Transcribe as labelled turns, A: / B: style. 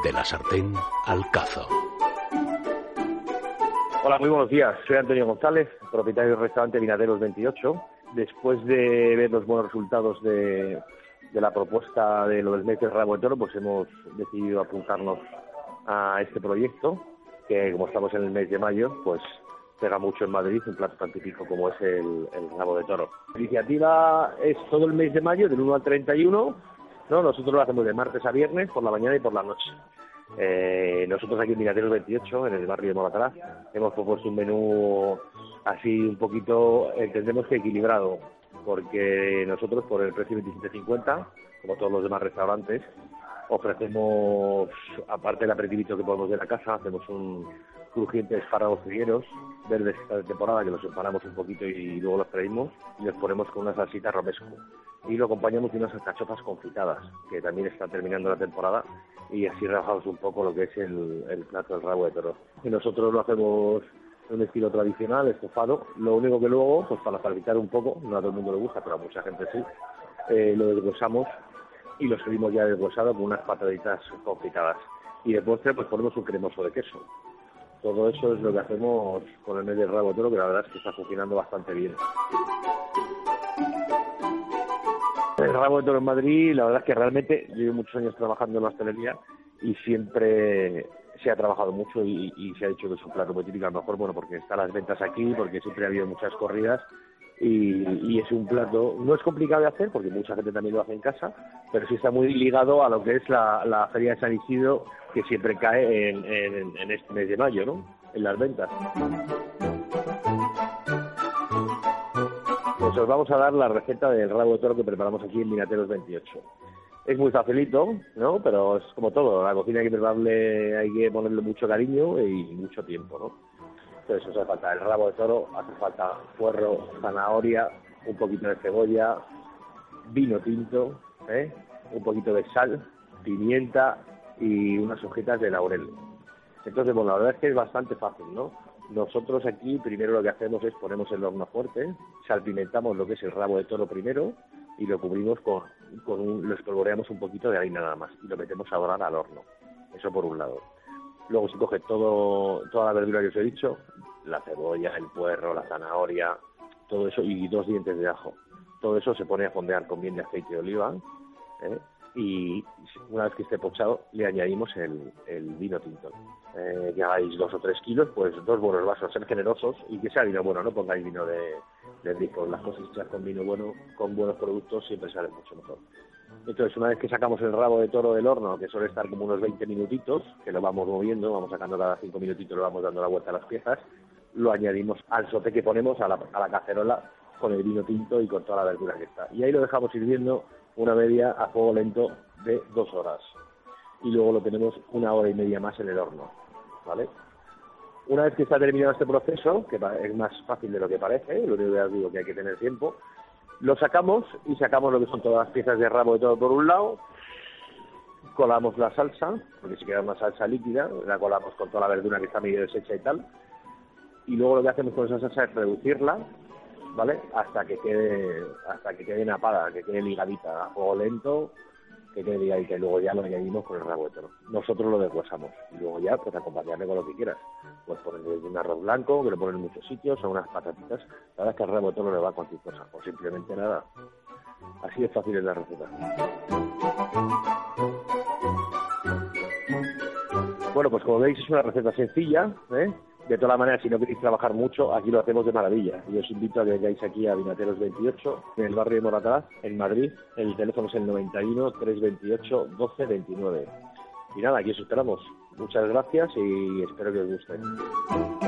A: De la sartén al cazo.
B: Hola, muy buenos días. Soy Antonio González, propietario del restaurante Vinaderos 28. Después de ver los buenos resultados de, la propuesta de lo del mes rabo de toro, pues hemos decidido apuntarnos a este proyecto, que como estamos en el mes de mayo, pues pega mucho en Madrid un plato tan típico como es el, rabo de toro. La iniciativa es todo el mes de mayo, del 1 al 31. ¿No? Nosotros lo hacemos de martes a viernes, por la mañana y por la noche. Eh, nosotros aquí en Mirateros 28, en el barrio de Moratalá, hemos propuesto un menú así un poquito, entendemos que equilibrado, porque nosotros por el precio de 27.50, como todos los demás restaurantes, ofrecemos, aparte del aperitivo que podemos de la casa, hacemos un crujiente espárragos trigueros verdes de temporada que los separamos un poquito y luego los freímos y los ponemos con una salsita romesco. Y lo acompañamos de unas alcachofas confitadas, que también está terminando la temporada y así rebajamos un poco lo que es el, el plato del rabo de toro. Y nosotros lo hacemos en un estilo tradicional, estofado. Lo único que luego, pues para facilitar un poco, no a todo el mundo le gusta, pero a mucha gente sí, eh, lo deshuesamos y lo servimos ya deshuesado con unas pataditas confitadas. Y de postre, pues ponemos un cremoso de queso. Todo eso es lo que hacemos con el medio rabo de toro, que la verdad es que está funcionando bastante bien. El de toro en Madrid, la verdad es que realmente llevo muchos años trabajando en la hostelería y siempre se ha trabajado mucho y, se ha dicho que es un plato muy típico, a lo mejor, bueno, porque están las ventas aquí, porque siempre ha habido muchas corridas y, es un plato, no es complicado de hacer porque mucha gente también lo hace en casa, pero sí está muy ligado a lo que es la, Feria de San Isidro que siempre cae en, este mes de mayo, ¿no? En las ventas. Pues os vamos a dar la receta del rabo de toro que preparamos aquí en Minateros 28 es muy facilito, ¿no? Pero es como todo, la cocina hay que prepararle, hay que ponerle mucho cariño y mucho tiempo, ¿no? Entonces hace falta el rabo de toro, hace falta puerro, zanahoria, un poquito de cebolla, vino tinto, ¿eh? un poquito de sal, pimienta y unas hojitas de laurel. Entonces, bueno, la verdad es que es bastante fácil, ¿no? Nosotros aquí primero lo que hacemos es ponemos el horno fuerte, salpimentamos lo que es el rabo de toro primero y lo cubrimos con, con un, lo espolvoreamos un poquito de harina nada más y lo metemos a dorar al horno. Eso por un lado. Luego se coge todo, toda la verdura que os he dicho, la cebolla, el puerro, la zanahoria, todo eso y dos dientes de ajo. Todo eso se pone a fondear con bien de aceite de oliva ¿eh? Y una vez que esté pochado le añadimos el, vino tinto. Eh, que hagáis dos o tres kilos, pues dos buenos vasos, ser generosos y que sea vino bueno, no pongáis vino de, rico. Las cosas hechas con vino bueno, con buenos productos, siempre salen mucho mejor. Entonces, una vez que sacamos el rabo de toro del horno, que suele estar como unos 20 minutitos, que lo vamos moviendo, vamos sacando cada 5 minutitos, lo vamos dando la vuelta a las piezas, lo añadimos al sote que ponemos a la, a la cacerola con el vino tinto y con toda la verdura que está. Y ahí lo dejamos hirviendo una media a fuego lento de dos horas. Y luego lo tenemos una hora y media más en el horno, ¿vale? Una vez que está terminado este proceso, que es más fácil de lo que parece, lo único que os digo que hay que tener tiempo, lo sacamos y sacamos lo que son todas las piezas de rabo de todo por un lado, colamos la salsa, porque si queda una salsa líquida, la colamos con toda la verdura que está medio deshecha y tal, y luego lo que hacemos con esa salsa es reducirla, ¿vale? Hasta que quede, hasta que quede napada, que quede ligadita a fuego lento, que quede ligadita y luego ya lo añadimos con el rabo de toro. Nosotros lo deshuesamos y luego ya pues acompañarle con lo que quieras. Pues ponerle un arroz blanco, que lo ponen en muchos sitios, o unas patatitas. La verdad es que el rabo de toro no le va a cualquier cosa, o simplemente nada. Así es fácil es la receta. Bueno, pues como veis es una receta sencilla, ¿eh? De todas maneras, si no queréis trabajar mucho, aquí lo hacemos de maravilla. Y os invito a que vengáis aquí a Vinateros 28, en el barrio de Moratalaz, en Madrid. El teléfono es el 91 328 1229. Y nada, aquí os esperamos. Muchas gracias y espero que os guste.